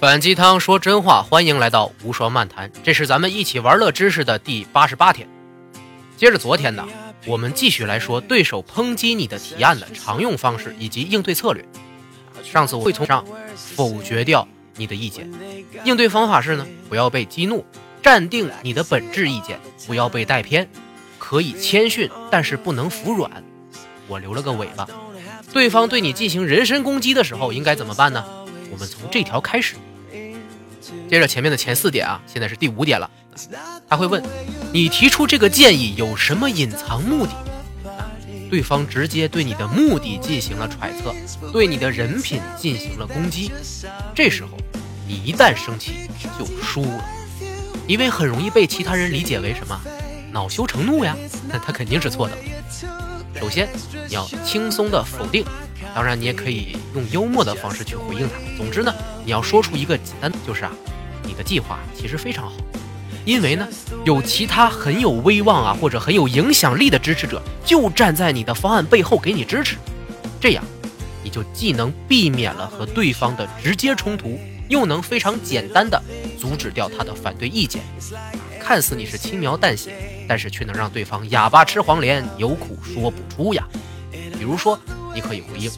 反鸡汤说真话，欢迎来到无双漫谈，这是咱们一起玩乐知识的第八十八天。接着昨天呢，我们继续来说对手抨击你的提案的常用方式以及应对策略。上次我会从上否决掉你的意见，应对方法是呢，不要被激怒，站定你的本质意见，不要被带偏，可以谦逊，但是不能服软。我留了个尾巴，对方对你进行人身攻击的时候应该怎么办呢？我们从这条开始。接着前面的前四点啊，现在是第五点了。他会问你提出这个建议有什么隐藏目的？对方直接对你的目的进行了揣测，对你的人品进行了攻击。这时候你一旦生气就输了，因为很容易被其他人理解为什么恼羞成怒呀？那他肯定是错的。首先你要轻松的否定。当然，你也可以用幽默的方式去回应他。总之呢，你要说出一个简单，就是啊，你的计划其实非常好，因为呢，有其他很有威望啊或者很有影响力的支持者就站在你的方案背后给你支持，这样你就既能避免了和对方的直接冲突，又能非常简单的阻止掉他的反对意见。看似你是轻描淡写，但是却能让对方哑巴吃黄连，有苦说不出呀。比如说。你可以回应，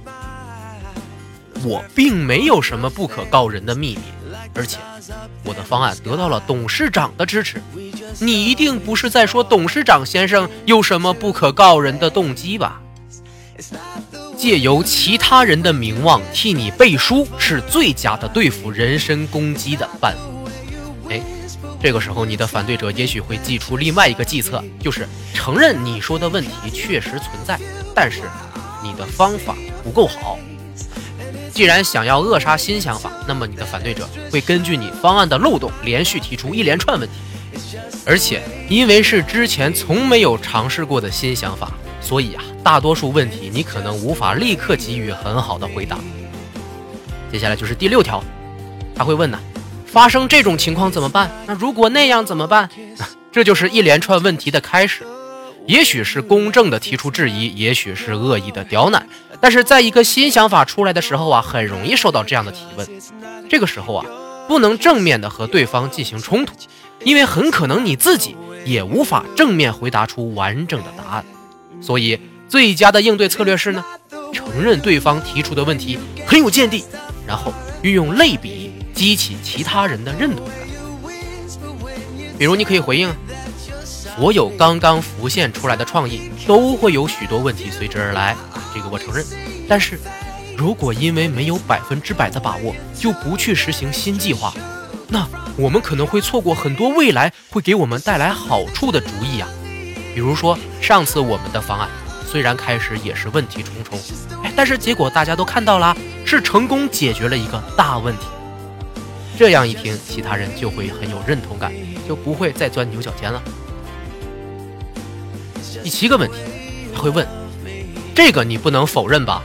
我并没有什么不可告人的秘密，而且我的方案得到了董事长的支持。你一定不是在说董事长先生有什么不可告人的动机吧？借由其他人的名望替你背书，是最佳的对付人身攻击的办法。哎，这个时候你的反对者也许会祭出另外一个计策，就是承认你说的问题确实存在，但是。你的方法不够好。既然想要扼杀新想法，那么你的反对者会根据你方案的漏洞，连续提出一连串问题。而且，因为是之前从没有尝试过的新想法，所以啊，大多数问题你可能无法立刻给予很好的回答。接下来就是第六条，他会问呢，发生这种情况怎么办？那如果那样怎么办？这就是一连串问题的开始。也许是公正的提出质疑，也许是恶意的刁难，但是在一个新想法出来的时候啊，很容易受到这样的提问。这个时候啊，不能正面的和对方进行冲突，因为很可能你自己也无法正面回答出完整的答案。所以，最佳的应对策略是呢，承认对方提出的问题很有见地，然后运用类比激起其他人的认同感。比如，你可以回应。所有刚刚浮现出来的创意都会有许多问题随之而来，这个我承认。但是，如果因为没有百分之百的把握就不去实行新计划，那我们可能会错过很多未来会给我们带来好处的主意呀。比如说，上次我们的方案虽然开始也是问题重重，哎，但是结果大家都看到了，是成功解决了一个大问题。这样一听，其他人就会很有认同感，就不会再钻牛角尖了。第七个问题，他会问：“这个你不能否认吧？”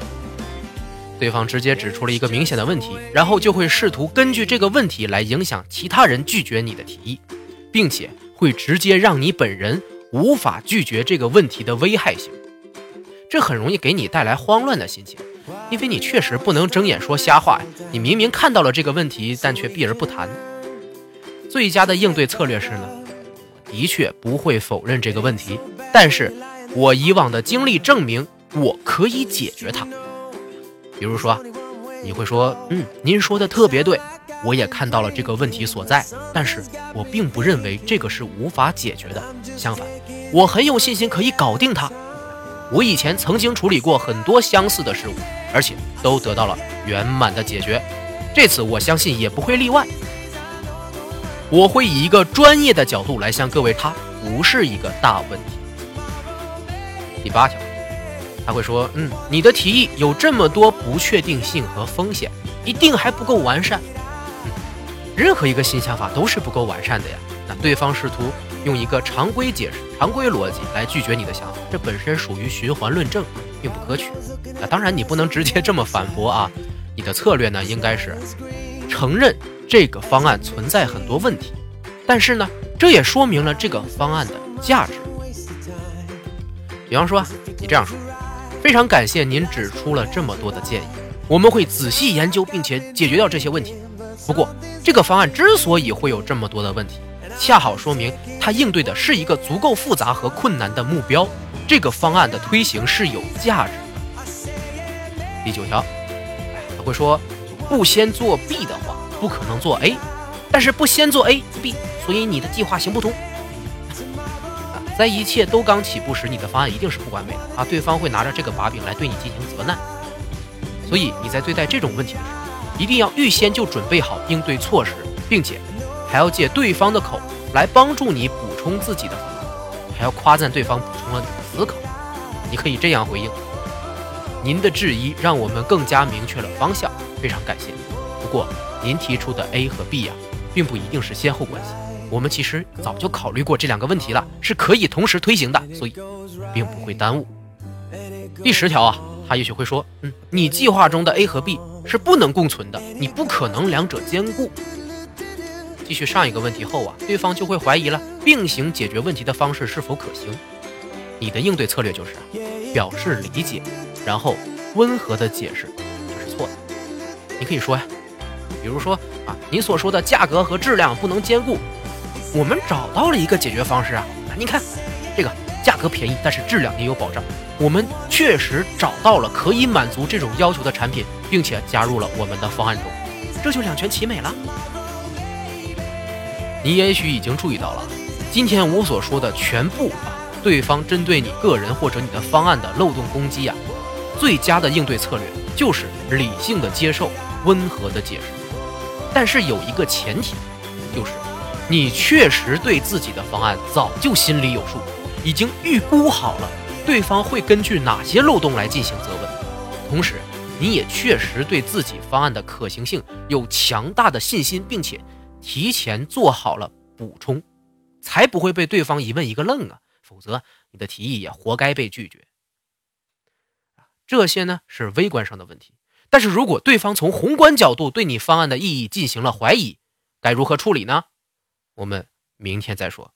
对方直接指出了一个明显的问题，然后就会试图根据这个问题来影响其他人拒绝你的提议，并且会直接让你本人无法拒绝这个问题的危害性。这很容易给你带来慌乱的心情，因为你确实不能睁眼说瞎话呀！你明明看到了这个问题，但却避而不谈。最佳的应对策略是呢？的确不会否认这个问题。但是，我以往的经历证明，我可以解决它。比如说，你会说：“嗯，您说的特别对，我也看到了这个问题所在。但是我并不认为这个是无法解决的。相反，我很有信心可以搞定它。我以前曾经处理过很多相似的事物，而且都得到了圆满的解决。这次我相信也不会例外。我会以一个专业的角度来向各位，它不是一个大问题。”第八条，他会说：“嗯，你的提议有这么多不确定性和风险，一定还不够完善。嗯，任何一个新想法都是不够完善的呀。那对方试图用一个常规解释、常规逻辑来拒绝你的想法，这本身属于循环论证，并不可取。那当然，你不能直接这么反驳啊。你的策略呢，应该是承认这个方案存在很多问题，但是呢，这也说明了这个方案的价值。”比方说，你这样说，非常感谢您指出了这么多的建议，我们会仔细研究并且解决掉这些问题。不过，这个方案之所以会有这么多的问题，恰好说明它应对的是一个足够复杂和困难的目标。这个方案的推行是有价值的。第九条，他会说，不先做 B 的话，不可能做 A，但是不先做 A，B，所以你的计划行不通。在一切都刚起步时，你的方案一定是不完美的啊！对方会拿着这个把柄来对你进行责难。所以你在对待这种问题的时候，一定要预先就准备好应对措施，并且还要借对方的口来帮助你补充自己的方案，还要夸赞对方补充了你的思考。你可以这样回应：您的质疑让我们更加明确了方向，非常感谢。不过您提出的 A 和 B 呀，并不一定是先后关系。我们其实早就考虑过这两个问题了，是可以同时推行的，所以并不会耽误。第十条啊，他也许会说，嗯，你计划中的 A 和 B 是不能共存的，你不可能两者兼顾。继续上一个问题后啊，对方就会怀疑了，并行解决问题的方式是否可行？你的应对策略就是表示理解，然后温和的解释这是错的。你可以说呀，比如说啊，你所说的价格和质量不能兼顾。我们找到了一个解决方式啊！您看，这个价格便宜，但是质量也有保障。我们确实找到了可以满足这种要求的产品，并且加入了我们的方案中，这就两全其美了。你也许已经注意到了，今天我所说的全部啊，对方针对你个人或者你的方案的漏洞攻击啊，最佳的应对策略就是理性的接受，温和的解释。但是有一个前提，就是。你确实对自己的方案早就心里有数，已经预估好了对方会根据哪些漏洞来进行责问，同时你也确实对自己方案的可行性有强大的信心，并且提前做好了补充，才不会被对方一问一个愣啊！否则你的提议也活该被拒绝。这些呢是微观上的问题，但是如果对方从宏观角度对你方案的意义进行了怀疑，该如何处理呢？我们明天再说。